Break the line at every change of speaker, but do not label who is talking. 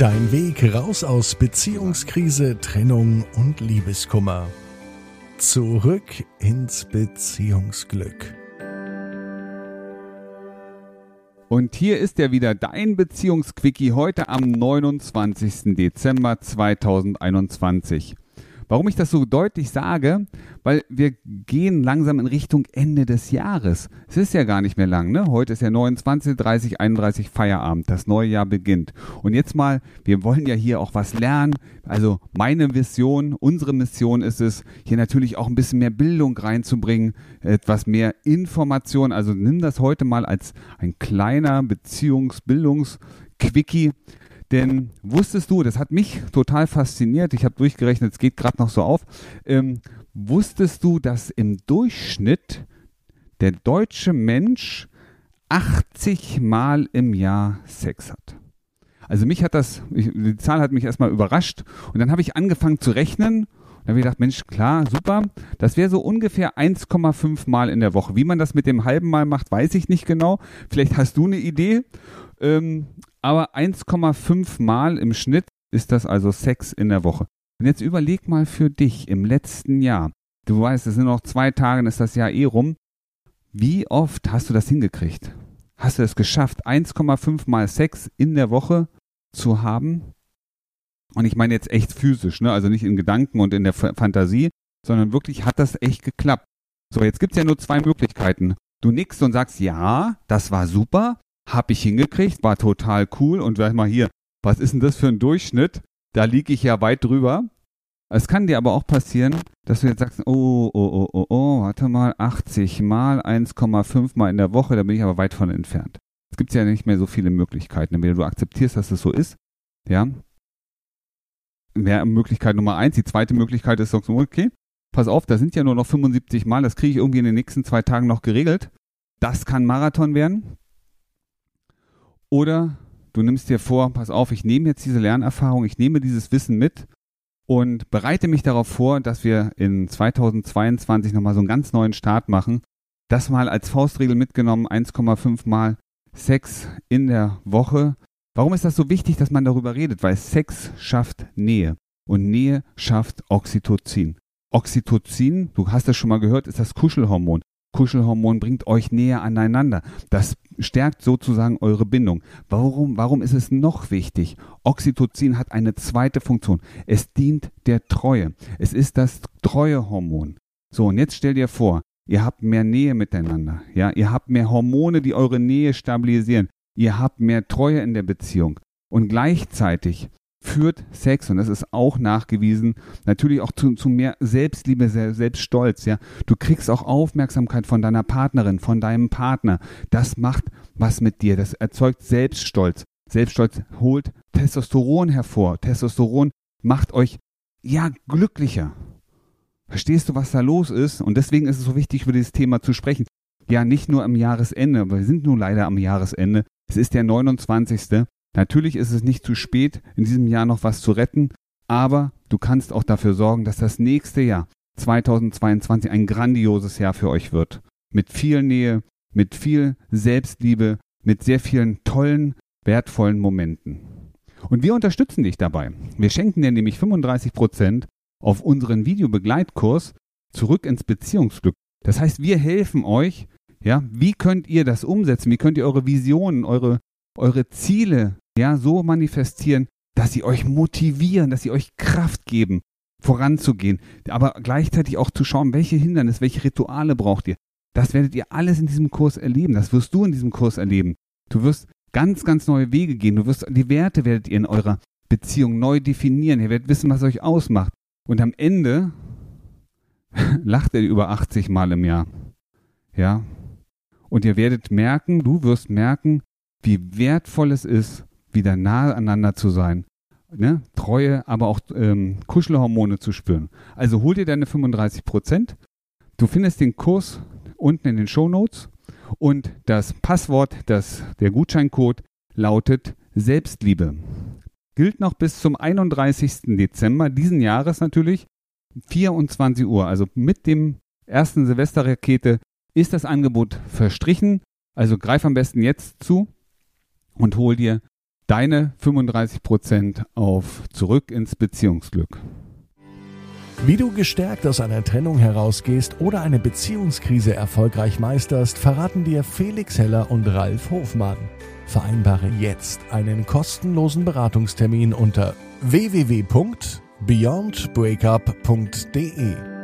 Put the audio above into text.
Dein Weg raus aus Beziehungskrise, Trennung und Liebeskummer. Zurück ins Beziehungsglück.
Und hier ist er wieder, dein Beziehungsquickie heute am 29. Dezember 2021. Warum ich das so deutlich sage, weil wir gehen langsam in Richtung Ende des Jahres. Es ist ja gar nicht mehr lang, ne? Heute ist ja 29, 30, 31 Feierabend. Das neue Jahr beginnt. Und jetzt mal, wir wollen ja hier auch was lernen. Also meine Vision, unsere Mission ist es, hier natürlich auch ein bisschen mehr Bildung reinzubringen, etwas mehr Information. Also nimm das heute mal als ein kleiner Beziehungsbildungsquickie. Denn wusstest du, das hat mich total fasziniert, ich habe durchgerechnet, es geht gerade noch so auf, ähm, wusstest du, dass im Durchschnitt der deutsche Mensch 80 Mal im Jahr Sex hat? Also mich hat das, ich, die Zahl hat mich erstmal überrascht und dann habe ich angefangen zu rechnen und habe gedacht, Mensch, klar, super. Das wäre so ungefähr 1,5 Mal in der Woche. Wie man das mit dem halben Mal macht, weiß ich nicht genau. Vielleicht hast du eine Idee. Ähm, aber 1,5 Mal im Schnitt ist das also Sex in der Woche. Und jetzt überleg mal für dich im letzten Jahr. Du weißt, es sind noch zwei Tage, dann ist das Jahr eh rum. Wie oft hast du das hingekriegt? Hast du es geschafft, 1,5 Mal Sex in der Woche zu haben? Und ich meine jetzt echt physisch, ne? also nicht in Gedanken und in der Fantasie, sondern wirklich hat das echt geklappt. So, jetzt gibt's ja nur zwei Möglichkeiten. Du nickst und sagst, ja, das war super, hab ich hingekriegt, war total cool und sag mal hier, was ist denn das für ein Durchschnitt? Da liege ich ja weit drüber. Es kann dir aber auch passieren, dass du jetzt sagst, oh, oh, oh, oh, oh, warte mal, 80 mal 1,5 mal in der Woche, da bin ich aber weit von entfernt. Es gibt ja nicht mehr so viele Möglichkeiten. Entweder du akzeptierst, dass es so ist, ja. Wäre Möglichkeit Nummer eins. Die zweite Möglichkeit ist, sagst du, okay, pass auf, da sind ja nur noch 75 Mal, das kriege ich irgendwie in den nächsten zwei Tagen noch geregelt. Das kann Marathon werden. Oder du nimmst dir vor, pass auf, ich nehme jetzt diese Lernerfahrung, ich nehme dieses Wissen mit und bereite mich darauf vor, dass wir in 2022 nochmal so einen ganz neuen Start machen. Das mal als Faustregel mitgenommen, 1,5 mal Sex in der Woche. Warum ist das so wichtig, dass man darüber redet? Weil Sex schafft Nähe und Nähe schafft Oxytocin. Oxytocin, du hast das schon mal gehört, ist das Kuschelhormon. Kuschelhormon bringt euch näher aneinander. Das stärkt sozusagen eure Bindung. Warum, warum ist es noch wichtig? Oxytocin hat eine zweite Funktion. Es dient der Treue. Es ist das Treuehormon. So, und jetzt stell dir vor, ihr habt mehr Nähe miteinander. Ja, ihr habt mehr Hormone, die eure Nähe stabilisieren. Ihr habt mehr Treue in der Beziehung. Und gleichzeitig führt Sex, und das ist auch nachgewiesen, natürlich auch zu, zu mehr Selbstliebe, Selbststolz, ja. Du kriegst auch Aufmerksamkeit von deiner Partnerin, von deinem Partner. Das macht was mit dir. Das erzeugt Selbststolz. Selbststolz holt Testosteron hervor. Testosteron macht euch, ja, glücklicher. Verstehst du, was da los ist? Und deswegen ist es so wichtig, über dieses Thema zu sprechen. Ja, nicht nur am Jahresende, aber wir sind nun leider am Jahresende. Es ist der 29. Natürlich ist es nicht zu spät, in diesem Jahr noch was zu retten, aber du kannst auch dafür sorgen, dass das nächste Jahr 2022 ein grandioses Jahr für euch wird. Mit viel Nähe, mit viel Selbstliebe, mit sehr vielen tollen, wertvollen Momenten. Und wir unterstützen dich dabei. Wir schenken dir nämlich 35 Prozent auf unseren Videobegleitkurs zurück ins Beziehungsglück. Das heißt, wir helfen euch, ja, wie könnt ihr das umsetzen? Wie könnt ihr eure Visionen, eure, eure Ziele ja, so manifestieren, dass sie euch motivieren, dass sie euch Kraft geben, voranzugehen, aber gleichzeitig auch zu schauen, welche Hindernisse, welche Rituale braucht ihr. Das werdet ihr alles in diesem Kurs erleben. Das wirst du in diesem Kurs erleben. Du wirst ganz, ganz neue Wege gehen. Du wirst die Werte werdet ihr in eurer Beziehung neu definieren. Ihr werdet wissen, was euch ausmacht. Und am Ende lacht er über 80 Mal im Jahr. Ja. Und ihr werdet merken, du wirst merken, wie wertvoll es ist, wieder nahe aneinander zu sein. Ne? Treue, aber auch ähm, Kuschelhormone zu spüren. Also hol dir deine 35 Prozent. Du findest den Kurs unten in den Show Notes und das Passwort, das, der Gutscheincode lautet Selbstliebe. Gilt noch bis zum 31. Dezember diesen Jahres natürlich, 24 Uhr. Also mit dem ersten Silvesterrakete ist das Angebot verstrichen. Also greif am besten jetzt zu und hol dir deine 35 Prozent auf Zurück ins Beziehungsglück.
Wie du gestärkt aus einer Trennung herausgehst oder eine Beziehungskrise erfolgreich meisterst, verraten dir Felix Heller und Ralf Hofmann. Vereinbare jetzt einen kostenlosen Beratungstermin unter www.beyondbreakup.de.